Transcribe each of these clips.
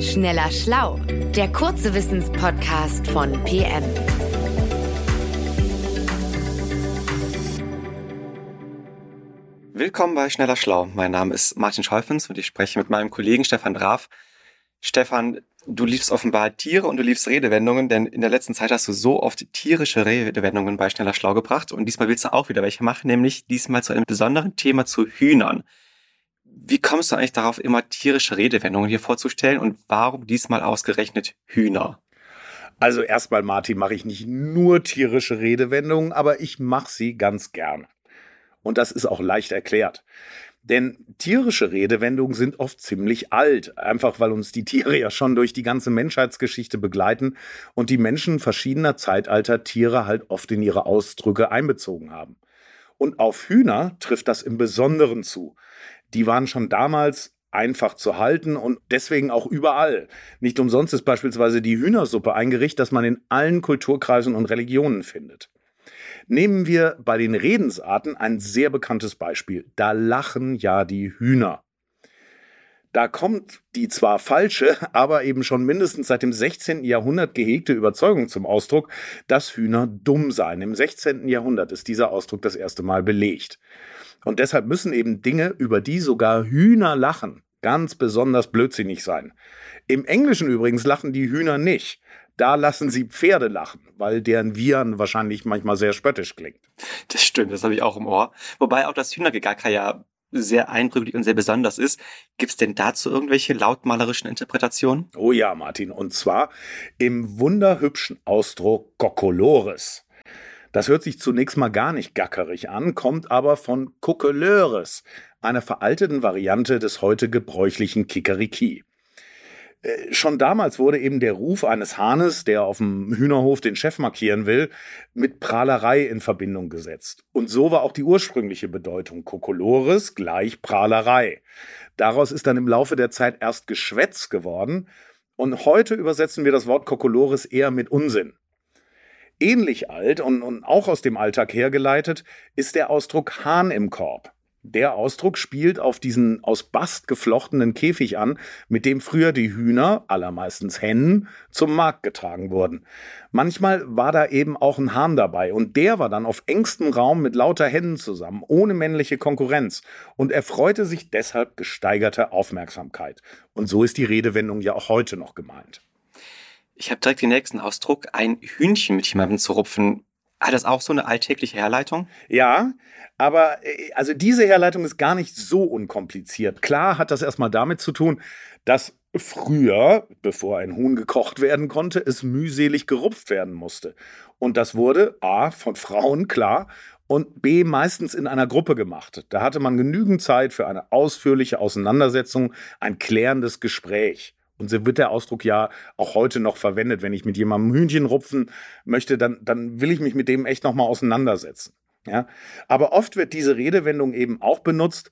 Schneller Schlau, der kurze Wissenspodcast von PM. Willkommen bei Schneller Schlau. Mein Name ist Martin Scholfens und ich spreche mit meinem Kollegen Stefan Draf. Stefan, du liebst offenbar Tiere und du liebst Redewendungen, denn in der letzten Zeit hast du so oft tierische Redewendungen bei Schneller Schlau gebracht und diesmal willst du auch wieder welche machen, nämlich diesmal zu einem besonderen Thema zu Hühnern. Wie kommst du eigentlich darauf, immer tierische Redewendungen hier vorzustellen und warum diesmal ausgerechnet Hühner? Also erstmal, Martin, mache ich nicht nur tierische Redewendungen, aber ich mache sie ganz gern. Und das ist auch leicht erklärt. Denn tierische Redewendungen sind oft ziemlich alt, einfach weil uns die Tiere ja schon durch die ganze Menschheitsgeschichte begleiten und die Menschen verschiedener Zeitalter Tiere halt oft in ihre Ausdrücke einbezogen haben. Und auf Hühner trifft das im Besonderen zu die waren schon damals einfach zu halten und deswegen auch überall. Nicht umsonst ist beispielsweise die Hühnersuppe ein Gericht, das man in allen Kulturkreisen und Religionen findet. Nehmen wir bei den Redensarten ein sehr bekanntes Beispiel. Da lachen ja die Hühner. Da kommt die zwar falsche, aber eben schon mindestens seit dem 16. Jahrhundert gehegte Überzeugung zum Ausdruck, dass Hühner dumm seien. Im 16. Jahrhundert ist dieser Ausdruck das erste Mal belegt. Und deshalb müssen eben Dinge, über die sogar Hühner lachen, ganz besonders blödsinnig sein. Im Englischen übrigens lachen die Hühner nicht. Da lassen sie Pferde lachen, weil deren Viren wahrscheinlich manchmal sehr spöttisch klingt. Das stimmt, das habe ich auch im Ohr. Wobei auch das Hühnergegacker ja sehr eindrücklich und sehr besonders ist. Gibt es denn dazu irgendwelche lautmalerischen Interpretationen? Oh ja, Martin. Und zwar im wunderhübschen Ausdruck Kokolores. Das hört sich zunächst mal gar nicht gackerig an, kommt aber von Kokeleurs, einer veralteten Variante des heute gebräuchlichen Kikeriki. Äh, schon damals wurde eben der Ruf eines Hahnes, der auf dem Hühnerhof den Chef markieren will, mit Prahlerei in Verbindung gesetzt. Und so war auch die ursprüngliche Bedeutung Kokolores gleich Prahlerei. Daraus ist dann im Laufe der Zeit erst Geschwätz geworden. Und heute übersetzen wir das Wort Kokolores eher mit Unsinn. Ähnlich alt und, und auch aus dem Alltag hergeleitet ist der Ausdruck Hahn im Korb. Der Ausdruck spielt auf diesen aus Bast geflochtenen Käfig an, mit dem früher die Hühner, allermeistens Hennen, zum Markt getragen wurden. Manchmal war da eben auch ein Hahn dabei und der war dann auf engstem Raum mit lauter Hennen zusammen, ohne männliche Konkurrenz und erfreute sich deshalb gesteigerter Aufmerksamkeit. Und so ist die Redewendung ja auch heute noch gemeint. Ich habe direkt den nächsten Ausdruck, ein Hühnchen mit jemandem zu rupfen. Hat das auch so eine alltägliche Herleitung? Ja, aber äh, also diese Herleitung ist gar nicht so unkompliziert. Klar hat das erstmal damit zu tun, dass früher, bevor ein Huhn gekocht werden konnte, es mühselig gerupft werden musste. Und das wurde A von Frauen, klar, und B meistens in einer Gruppe gemacht. Da hatte man genügend Zeit für eine ausführliche Auseinandersetzung, ein klärendes Gespräch. Und so wird der Ausdruck ja auch heute noch verwendet. Wenn ich mit jemandem Hühnchen rupfen möchte, dann, dann will ich mich mit dem echt nochmal auseinandersetzen. Ja? Aber oft wird diese Redewendung eben auch benutzt,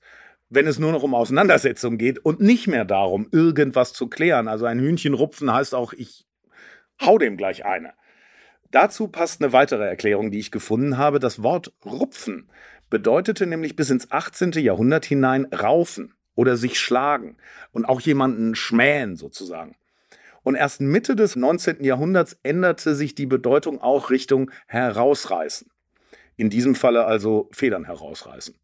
wenn es nur noch um Auseinandersetzung geht und nicht mehr darum, irgendwas zu klären. Also ein Hühnchen rupfen heißt auch, ich hau dem gleich eine. Dazu passt eine weitere Erklärung, die ich gefunden habe. Das Wort rupfen bedeutete nämlich bis ins 18. Jahrhundert hinein raufen oder sich schlagen und auch jemanden schmähen sozusagen. Und erst Mitte des 19. Jahrhunderts änderte sich die Bedeutung auch Richtung herausreißen. In diesem Falle also Federn herausreißen.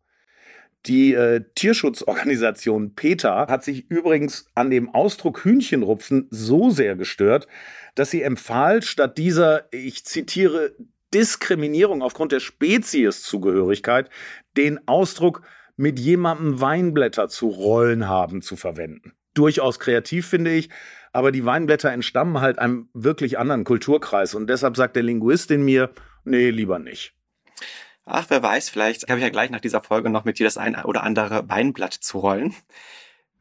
Die äh, Tierschutzorganisation PETA hat sich übrigens an dem Ausdruck Hühnchenrupfen so sehr gestört, dass sie empfahl, statt dieser, ich zitiere, Diskriminierung aufgrund der Spezieszugehörigkeit den Ausdruck mit jemandem Weinblätter zu rollen haben zu verwenden. Durchaus kreativ finde ich, aber die Weinblätter entstammen halt einem wirklich anderen Kulturkreis und deshalb sagt der Linguist in mir, nee, lieber nicht. Ach, wer weiß, vielleicht habe ich ja gleich nach dieser Folge noch mit dir das ein oder andere Weinblatt zu rollen.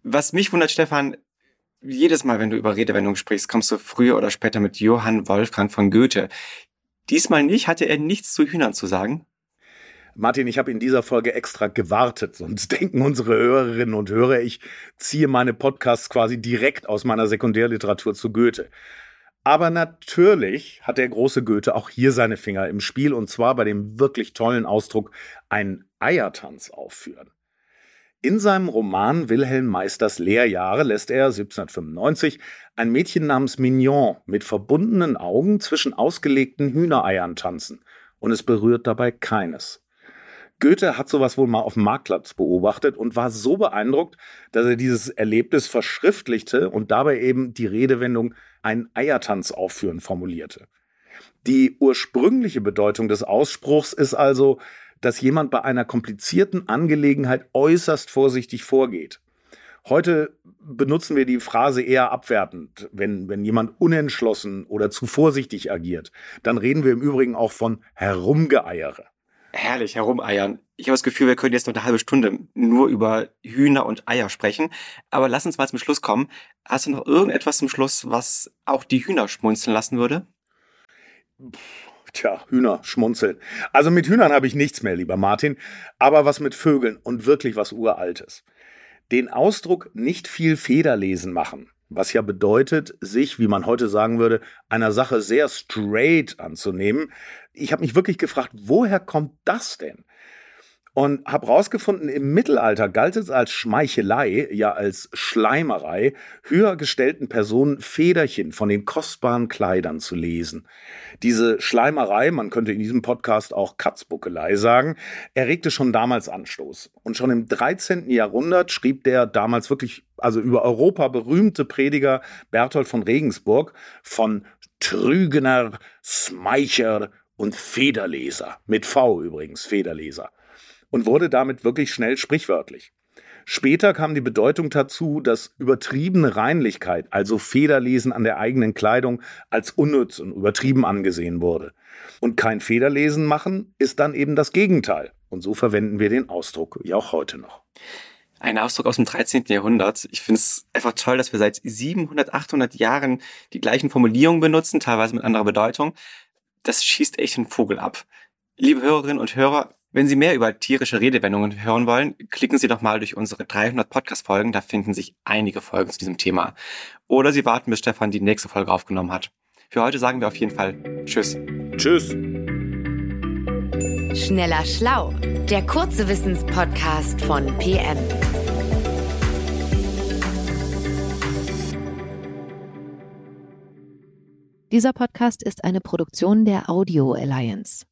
Was mich wundert, Stefan, jedes Mal, wenn du über Redewendungen sprichst, kommst du früher oder später mit Johann Wolfgang von Goethe. Diesmal nicht, hatte er nichts zu Hühnern zu sagen? Martin, ich habe in dieser Folge extra gewartet, sonst denken unsere Hörerinnen und Hörer, ich ziehe meine Podcasts quasi direkt aus meiner Sekundärliteratur zu Goethe. Aber natürlich hat der große Goethe auch hier seine Finger im Spiel und zwar bei dem wirklich tollen Ausdruck einen Eiertanz aufführen. In seinem Roman Wilhelm Meisters Lehrjahre lässt er 1795 ein Mädchen namens Mignon mit verbundenen Augen zwischen ausgelegten Hühnereiern tanzen und es berührt dabei keines. Goethe hat sowas wohl mal auf dem Marktplatz beobachtet und war so beeindruckt, dass er dieses Erlebnis verschriftlichte und dabei eben die Redewendung einen Eiertanz aufführen formulierte. Die ursprüngliche Bedeutung des Ausspruchs ist also, dass jemand bei einer komplizierten Angelegenheit äußerst vorsichtig vorgeht. Heute benutzen wir die Phrase eher abwertend, wenn, wenn jemand unentschlossen oder zu vorsichtig agiert. Dann reden wir im Übrigen auch von Herumgeeiere. Herrlich, herumeiern. Ich habe das Gefühl, wir können jetzt noch eine halbe Stunde nur über Hühner und Eier sprechen. Aber lass uns mal zum Schluss kommen. Hast du noch irgendetwas zum Schluss, was auch die Hühner schmunzeln lassen würde? Tja, Hühner schmunzeln. Also mit Hühnern habe ich nichts mehr, lieber Martin, aber was mit Vögeln und wirklich was Uraltes. Den Ausdruck nicht viel Federlesen machen, was ja bedeutet, sich, wie man heute sagen würde, einer Sache sehr straight anzunehmen. Ich habe mich wirklich gefragt, woher kommt das denn? Und habe rausgefunden, im Mittelalter galt es als Schmeichelei, ja als Schleimerei, höher gestellten Personen Federchen von den kostbaren Kleidern zu lesen. Diese Schleimerei, man könnte in diesem Podcast auch Katzbuckelei sagen, erregte schon damals Anstoß. Und schon im 13. Jahrhundert schrieb der damals wirklich, also über Europa berühmte Prediger Berthold von Regensburg von Trügener, Smeicher und Federleser. Mit V übrigens, Federleser und wurde damit wirklich schnell sprichwörtlich. Später kam die Bedeutung dazu, dass übertriebene Reinlichkeit, also Federlesen an der eigenen Kleidung, als unnütz und übertrieben angesehen wurde. Und kein Federlesen machen ist dann eben das Gegenteil. Und so verwenden wir den Ausdruck ja auch heute noch. Ein Ausdruck aus dem 13. Jahrhundert. Ich finde es einfach toll, dass wir seit 700, 800 Jahren die gleichen Formulierungen benutzen, teilweise mit anderer Bedeutung. Das schießt echt einen Vogel ab. Liebe Hörerinnen und Hörer, wenn Sie mehr über tierische Redewendungen hören wollen, klicken Sie doch mal durch unsere 300 Podcast-Folgen, da finden sich einige Folgen zu diesem Thema. Oder Sie warten, bis Stefan die nächste Folge aufgenommen hat. Für heute sagen wir auf jeden Fall Tschüss. Tschüss. Schneller Schlau, der kurze Wissenspodcast von PM. Dieser Podcast ist eine Produktion der Audio Alliance.